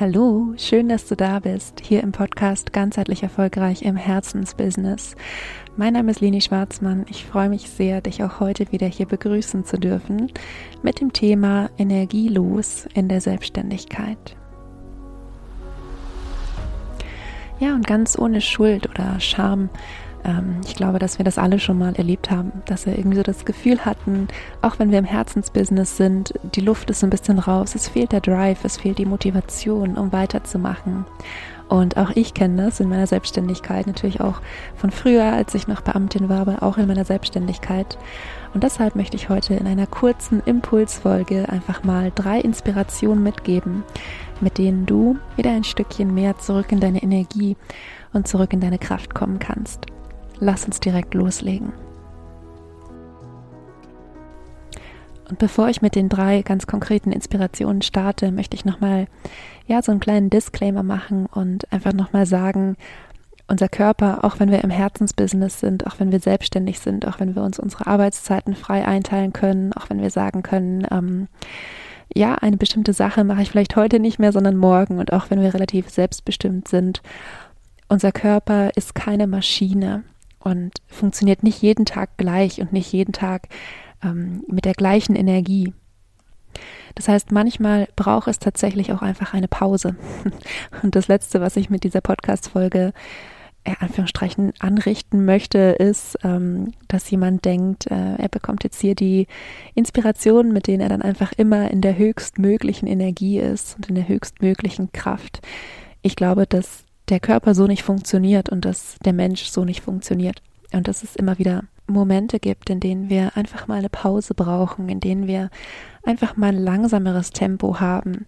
Hallo, schön, dass du da bist, hier im Podcast Ganzheitlich Erfolgreich im Herzensbusiness. Mein Name ist Leni Schwarzmann. Ich freue mich sehr, dich auch heute wieder hier begrüßen zu dürfen mit dem Thema Energielos in der Selbstständigkeit. Ja, und ganz ohne Schuld oder Scham ähm, ich glaube, dass wir das alle schon mal erlebt haben, dass wir irgendwie so das Gefühl hatten, auch wenn wir im Herzensbusiness sind, die Luft ist ein bisschen raus, es fehlt der Drive, es fehlt die Motivation, um weiterzumachen. Und auch ich kenne das in meiner Selbstständigkeit, natürlich auch von früher, als ich noch Beamtin war, aber auch in meiner Selbstständigkeit. Und deshalb möchte ich heute in einer kurzen Impulsfolge einfach mal drei Inspirationen mitgeben, mit denen du wieder ein Stückchen mehr zurück in deine Energie und zurück in deine Kraft kommen kannst lass uns direkt loslegen. Und bevor ich mit den drei ganz konkreten Inspirationen starte, möchte ich nochmal ja, so einen kleinen Disclaimer machen und einfach nochmal sagen, unser Körper, auch wenn wir im Herzensbusiness sind, auch wenn wir selbstständig sind, auch wenn wir uns unsere Arbeitszeiten frei einteilen können, auch wenn wir sagen können, ähm, ja, eine bestimmte Sache mache ich vielleicht heute nicht mehr, sondern morgen und auch wenn wir relativ selbstbestimmt sind, unser Körper ist keine Maschine und funktioniert nicht jeden Tag gleich und nicht jeden Tag ähm, mit der gleichen Energie. Das heißt, manchmal braucht es tatsächlich auch einfach eine Pause. Und das Letzte, was ich mit dieser Podcast-Folge in äh, Anführungsstrichen anrichten möchte, ist, ähm, dass jemand denkt, äh, er bekommt jetzt hier die Inspiration, mit denen er dann einfach immer in der höchstmöglichen Energie ist und in der höchstmöglichen Kraft. Ich glaube, dass der Körper so nicht funktioniert und dass der Mensch so nicht funktioniert. Und dass es immer wieder Momente gibt, in denen wir einfach mal eine Pause brauchen, in denen wir einfach mal ein langsameres Tempo haben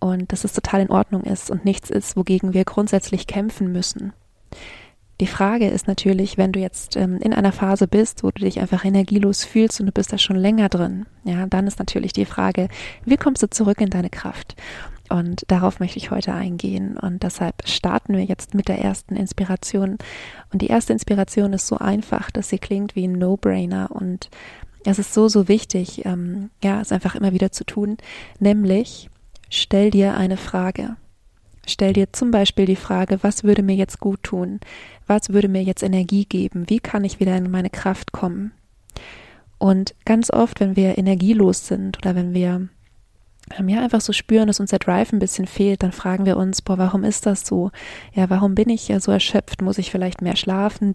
und dass es total in Ordnung ist und nichts ist, wogegen wir grundsätzlich kämpfen müssen. Die Frage ist natürlich, wenn du jetzt ähm, in einer Phase bist, wo du dich einfach energielos fühlst und du bist da schon länger drin, ja, dann ist natürlich die Frage, wie kommst du zurück in deine Kraft? Und darauf möchte ich heute eingehen. Und deshalb starten wir jetzt mit der ersten Inspiration. Und die erste Inspiration ist so einfach, dass sie klingt wie ein No-Brainer. Und es ist so, so wichtig, ähm, ja, es einfach immer wieder zu tun. Nämlich, stell dir eine Frage. Stell dir zum Beispiel die Frage, was würde mir jetzt gut tun? Was würde mir jetzt Energie geben? Wie kann ich wieder in meine Kraft kommen? Und ganz oft, wenn wir energielos sind oder wenn wir ja einfach so spüren, dass uns der Drive ein bisschen fehlt, dann fragen wir uns, boah, warum ist das so? Ja, warum bin ich ja so erschöpft? Muss ich vielleicht mehr schlafen?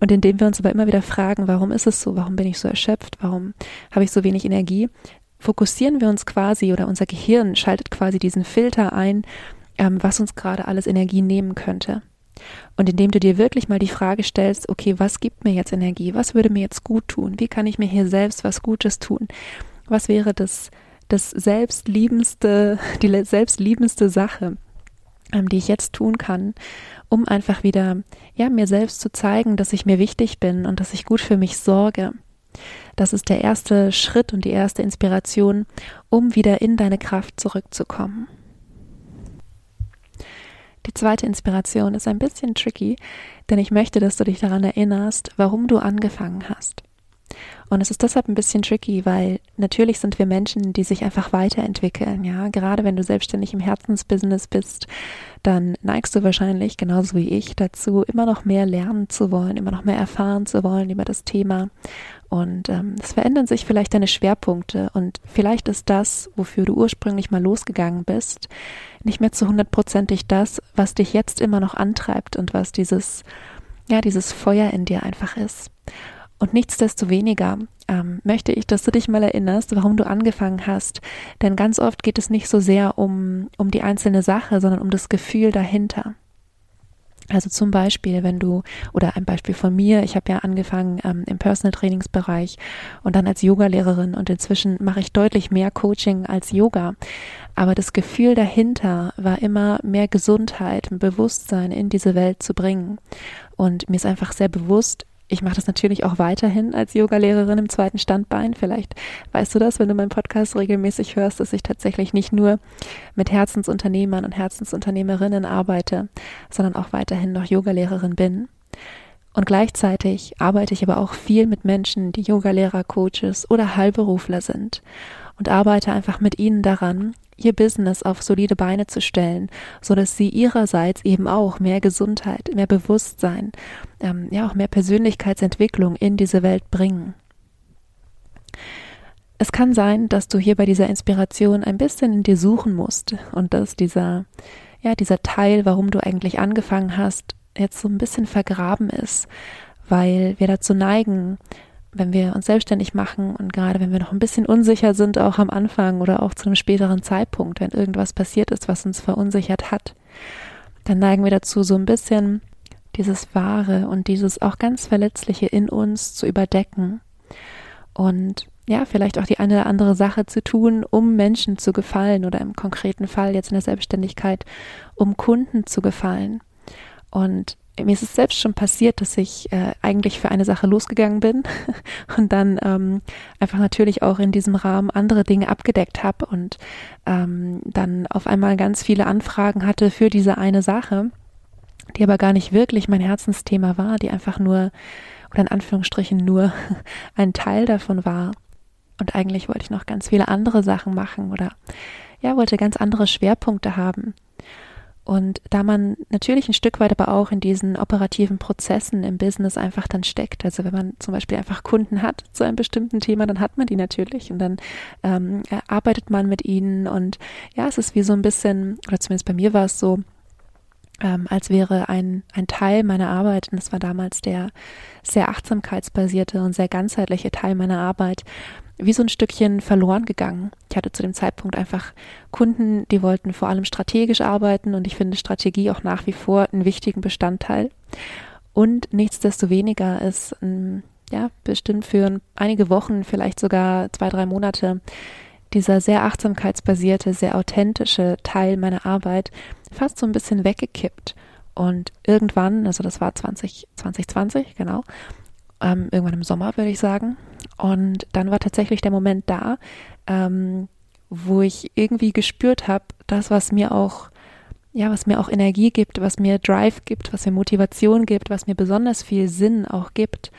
Und indem wir uns aber immer wieder fragen, warum ist es so? Warum bin ich so erschöpft? Warum habe ich so wenig Energie? Fokussieren wir uns quasi oder unser Gehirn schaltet quasi diesen Filter ein, ähm, was uns gerade alles Energie nehmen könnte. Und indem du dir wirklich mal die Frage stellst, okay, was gibt mir jetzt Energie? Was würde mir jetzt gut tun? Wie kann ich mir hier selbst was Gutes tun? Was wäre das das selbstliebendste, die selbstliebendste Sache, ähm, die ich jetzt tun kann, um einfach wieder, ja, mir selbst zu zeigen, dass ich mir wichtig bin und dass ich gut für mich sorge. Das ist der erste Schritt und die erste Inspiration, um wieder in deine Kraft zurückzukommen. Die zweite Inspiration ist ein bisschen tricky, denn ich möchte, dass du dich daran erinnerst, warum du angefangen hast. Und es ist deshalb ein bisschen tricky, weil natürlich sind wir Menschen, die sich einfach weiterentwickeln. Ja, gerade wenn du selbstständig im Herzensbusiness bist, dann neigst du wahrscheinlich, genauso wie ich, dazu, immer noch mehr lernen zu wollen, immer noch mehr erfahren zu wollen über das Thema. Und ähm, es verändern sich vielleicht deine Schwerpunkte und vielleicht ist das, wofür du ursprünglich mal losgegangen bist, nicht mehr zu hundertprozentig das, was dich jetzt immer noch antreibt und was dieses, ja, dieses Feuer in dir einfach ist. Und nichtsdestoweniger ähm, möchte ich, dass du dich mal erinnerst, warum du angefangen hast. Denn ganz oft geht es nicht so sehr um, um die einzelne Sache, sondern um das Gefühl dahinter. Also zum Beispiel, wenn du, oder ein Beispiel von mir, ich habe ja angefangen ähm, im Personal Trainingsbereich und dann als Yogalehrerin und inzwischen mache ich deutlich mehr Coaching als Yoga. Aber das Gefühl dahinter war immer mehr Gesundheit, Bewusstsein in diese Welt zu bringen. Und mir ist einfach sehr bewusst, ich mache das natürlich auch weiterhin als Yogalehrerin im zweiten Standbein. Vielleicht weißt du das, wenn du meinen Podcast regelmäßig hörst, dass ich tatsächlich nicht nur mit Herzensunternehmern und Herzensunternehmerinnen arbeite, sondern auch weiterhin noch Yogalehrerin bin. Und gleichzeitig arbeite ich aber auch viel mit Menschen, die Yogalehrer, Coaches oder Heilberufler sind und arbeite einfach mit ihnen daran, ihr Business auf solide Beine zu stellen, so dass sie ihrerseits eben auch mehr Gesundheit, mehr Bewusstsein, ähm, ja auch mehr Persönlichkeitsentwicklung in diese Welt bringen. Es kann sein, dass du hier bei dieser Inspiration ein bisschen in dir suchen musst und dass dieser, ja, dieser Teil, warum du eigentlich angefangen hast, jetzt so ein bisschen vergraben ist, weil wir dazu neigen, wenn wir uns selbstständig machen und gerade wenn wir noch ein bisschen unsicher sind, auch am Anfang oder auch zu einem späteren Zeitpunkt, wenn irgendwas passiert ist, was uns verunsichert hat, dann neigen wir dazu, so ein bisschen dieses Wahre und dieses auch ganz Verletzliche in uns zu überdecken und ja, vielleicht auch die eine oder andere Sache zu tun, um Menschen zu gefallen oder im konkreten Fall jetzt in der Selbstständigkeit, um Kunden zu gefallen. Und mir ist es selbst schon passiert, dass ich äh, eigentlich für eine Sache losgegangen bin und dann ähm, einfach natürlich auch in diesem Rahmen andere Dinge abgedeckt habe und ähm, dann auf einmal ganz viele Anfragen hatte für diese eine Sache, die aber gar nicht wirklich mein Herzensthema war, die einfach nur oder in Anführungsstrichen nur ein Teil davon war. Und eigentlich wollte ich noch ganz viele andere Sachen machen oder ja, wollte ganz andere Schwerpunkte haben. Und da man natürlich ein Stück weit aber auch in diesen operativen Prozessen im Business einfach dann steckt, also wenn man zum Beispiel einfach Kunden hat zu einem bestimmten Thema, dann hat man die natürlich und dann ähm, arbeitet man mit ihnen. Und ja, es ist wie so ein bisschen, oder zumindest bei mir war es so, ähm, als wäre ein, ein Teil meiner Arbeit, und das war damals der sehr achtsamkeitsbasierte und sehr ganzheitliche Teil meiner Arbeit, wie so ein Stückchen verloren gegangen. Ich hatte zu dem Zeitpunkt einfach Kunden, die wollten vor allem strategisch arbeiten und ich finde Strategie auch nach wie vor einen wichtigen Bestandteil. Und nichtsdestoweniger ist ähm, ja bestimmt für einige Wochen, vielleicht sogar zwei, drei Monate dieser sehr achtsamkeitsbasierte, sehr authentische Teil meiner Arbeit fast so ein bisschen weggekippt. Und irgendwann, also das war 20, 2020, genau, ähm, irgendwann im Sommer würde ich sagen. Und dann war tatsächlich der Moment da, ähm, wo ich irgendwie gespürt habe, das, was mir auch, ja, was mir auch Energie gibt, was mir Drive gibt, was mir Motivation gibt, was mir besonders viel Sinn auch gibt,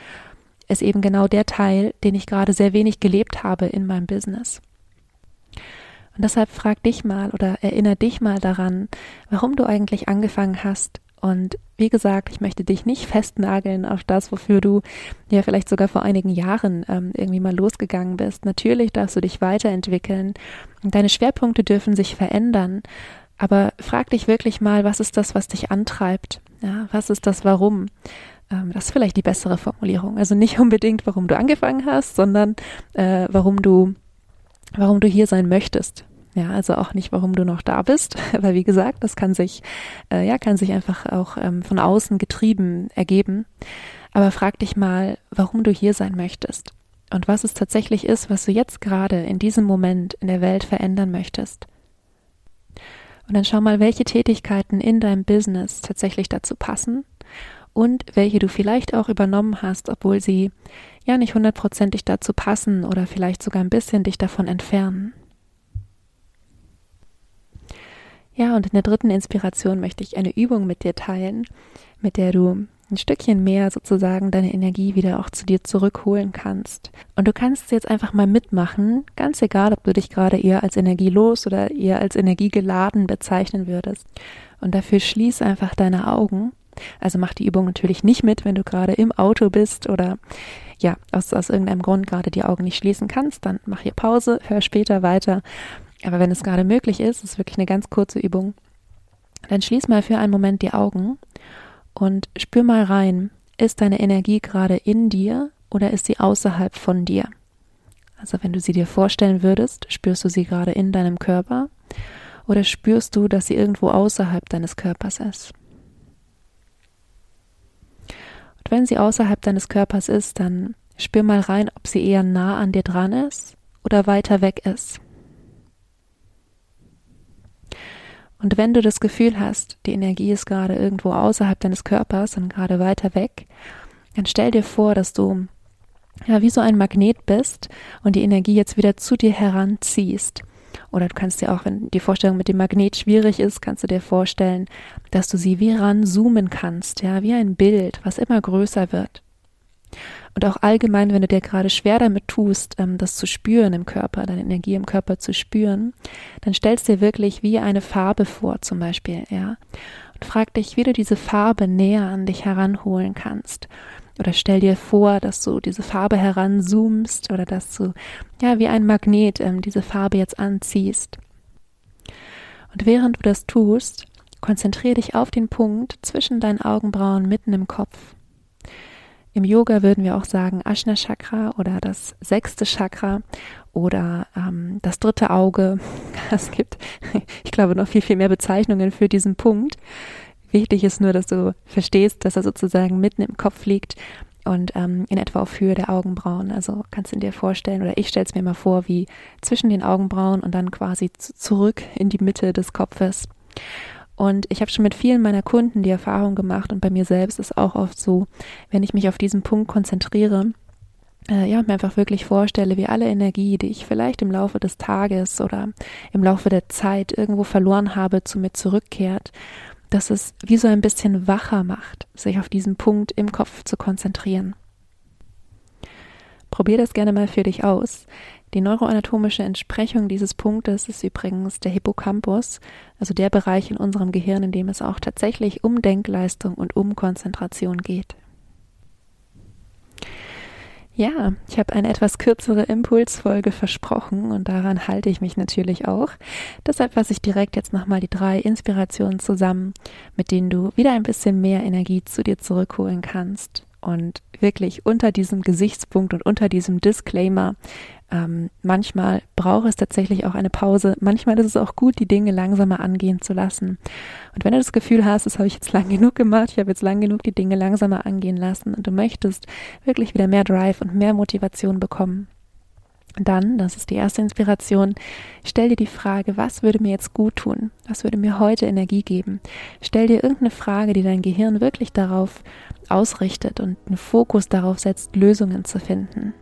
ist eben genau der Teil, den ich gerade sehr wenig gelebt habe in meinem Business. Und deshalb frag dich mal oder erinnere dich mal daran, warum du eigentlich angefangen hast. Und wie gesagt, ich möchte dich nicht festnageln auf das, wofür du ja vielleicht sogar vor einigen Jahren ähm, irgendwie mal losgegangen bist. Natürlich darfst du dich weiterentwickeln deine Schwerpunkte dürfen sich verändern. Aber frag dich wirklich mal, was ist das, was dich antreibt? Ja, was ist das Warum? Ähm, das ist vielleicht die bessere Formulierung. Also nicht unbedingt, warum du angefangen hast, sondern äh, warum du warum du hier sein möchtest. Ja, also auch nicht, warum du noch da bist, weil wie gesagt, das kann sich, äh, ja, kann sich einfach auch ähm, von außen getrieben ergeben. Aber frag dich mal, warum du hier sein möchtest und was es tatsächlich ist, was du jetzt gerade in diesem Moment in der Welt verändern möchtest. Und dann schau mal, welche Tätigkeiten in deinem Business tatsächlich dazu passen und welche du vielleicht auch übernommen hast, obwohl sie ja nicht hundertprozentig dazu passen oder vielleicht sogar ein bisschen dich davon entfernen. Ja, und in der dritten Inspiration möchte ich eine Übung mit dir teilen, mit der du ein Stückchen mehr sozusagen deine Energie wieder auch zu dir zurückholen kannst. Und du kannst jetzt einfach mal mitmachen, ganz egal, ob du dich gerade eher als energielos oder eher als energiegeladen bezeichnen würdest. Und dafür schließ einfach deine Augen. Also mach die Übung natürlich nicht mit, wenn du gerade im Auto bist oder ja, aus, aus irgendeinem Grund gerade die Augen nicht schließen kannst, dann mach hier Pause, hör später weiter. Aber wenn es gerade möglich ist, ist wirklich eine ganz kurze Übung, dann schließ mal für einen Moment die Augen und spür mal rein, ist deine Energie gerade in dir oder ist sie außerhalb von dir? Also wenn du sie dir vorstellen würdest, spürst du sie gerade in deinem Körper oder spürst du, dass sie irgendwo außerhalb deines Körpers ist? wenn sie außerhalb deines Körpers ist, dann spür mal rein, ob sie eher nah an dir dran ist oder weiter weg ist. Und wenn du das Gefühl hast, die Energie ist gerade irgendwo außerhalb deines Körpers und gerade weiter weg, dann stell dir vor, dass du ja wie so ein Magnet bist und die Energie jetzt wieder zu dir heranziehst. Oder du kannst dir auch, wenn die Vorstellung mit dem Magnet schwierig ist, kannst du dir vorstellen, dass du sie wie ranzoomen kannst, ja, wie ein Bild, was immer größer wird. Und auch allgemein, wenn du dir gerade schwer damit tust, ähm, das zu spüren im Körper, deine Energie im Körper zu spüren, dann stellst dir wirklich wie eine Farbe vor, zum Beispiel, ja. Und frag dich, wie du diese Farbe näher an dich heranholen kannst. Oder stell dir vor, dass du diese Farbe heranzoomst oder dass du, ja, wie ein Magnet ähm, diese Farbe jetzt anziehst. Und während du das tust, konzentriere dich auf den Punkt zwischen deinen Augenbrauen mitten im Kopf. Im Yoga würden wir auch sagen Ashna Chakra oder das sechste Chakra oder ähm, das dritte Auge. Es gibt, ich glaube, noch viel, viel mehr Bezeichnungen für diesen Punkt. Wichtig ist nur, dass du verstehst, dass er sozusagen mitten im Kopf liegt und ähm, in etwa auf Höhe der Augenbrauen. Also kannst du dir vorstellen, oder ich stelle es mir mal vor, wie zwischen den Augenbrauen und dann quasi zurück in die Mitte des Kopfes. Und ich habe schon mit vielen meiner Kunden die Erfahrung gemacht und bei mir selbst ist auch oft so, wenn ich mich auf diesen Punkt konzentriere, äh, ja, mir einfach wirklich vorstelle, wie alle Energie, die ich vielleicht im Laufe des Tages oder im Laufe der Zeit irgendwo verloren habe, zu mir zurückkehrt, dass es wie so ein bisschen wacher macht, sich auf diesen Punkt im Kopf zu konzentrieren. Probier das gerne mal für dich aus. Die neuroanatomische Entsprechung dieses Punktes ist übrigens der Hippocampus, also der Bereich in unserem Gehirn, in dem es auch tatsächlich um Denkleistung und um Konzentration geht. Ja, ich habe eine etwas kürzere Impulsfolge versprochen und daran halte ich mich natürlich auch. Deshalb fasse ich direkt jetzt nochmal die drei Inspirationen zusammen, mit denen du wieder ein bisschen mehr Energie zu dir zurückholen kannst und wirklich unter diesem Gesichtspunkt und unter diesem Disclaimer, ähm, manchmal braucht es tatsächlich auch eine Pause. Manchmal ist es auch gut, die Dinge langsamer angehen zu lassen. Und wenn du das Gefühl hast, das habe ich jetzt lang genug gemacht, ich habe jetzt lang genug die Dinge langsamer angehen lassen und du möchtest wirklich wieder mehr Drive und mehr Motivation bekommen, dann, das ist die erste Inspiration, stell dir die Frage, was würde mir jetzt gut tun? Was würde mir heute Energie geben? Stell dir irgendeine Frage, die dein Gehirn wirklich darauf ausrichtet und einen Fokus darauf setzt, Lösungen zu finden.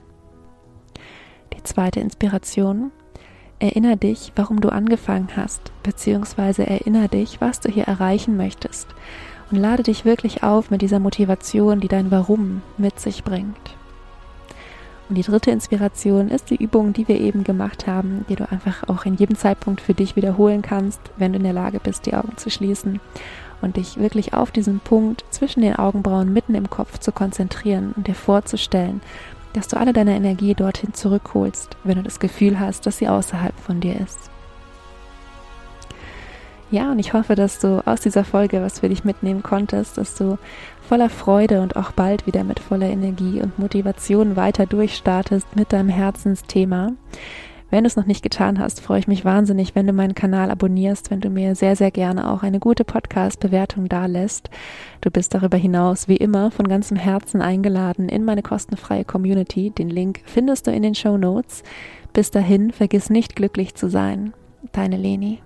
Die zweite Inspiration, erinnere dich, warum du angefangen hast, beziehungsweise erinnere dich, was du hier erreichen möchtest und lade dich wirklich auf mit dieser Motivation, die dein Warum mit sich bringt. Und die dritte Inspiration ist die Übung, die wir eben gemacht haben, die du einfach auch in jedem Zeitpunkt für dich wiederholen kannst, wenn du in der Lage bist, die Augen zu schließen und dich wirklich auf diesen Punkt zwischen den Augenbrauen mitten im Kopf zu konzentrieren und dir vorzustellen, dass du alle deine Energie dorthin zurückholst, wenn du das Gefühl hast, dass sie außerhalb von dir ist. Ja, und ich hoffe, dass du aus dieser Folge was für dich mitnehmen konntest, dass du voller Freude und auch bald wieder mit voller Energie und Motivation weiter durchstartest mit deinem Herzensthema. Wenn du es noch nicht getan hast, freue ich mich wahnsinnig, wenn du meinen Kanal abonnierst, wenn du mir sehr, sehr gerne auch eine gute Podcast-Bewertung dalässt. Du bist darüber hinaus wie immer von ganzem Herzen eingeladen in meine kostenfreie Community. Den Link findest du in den Show Notes. Bis dahin, vergiss nicht glücklich zu sein. Deine Leni.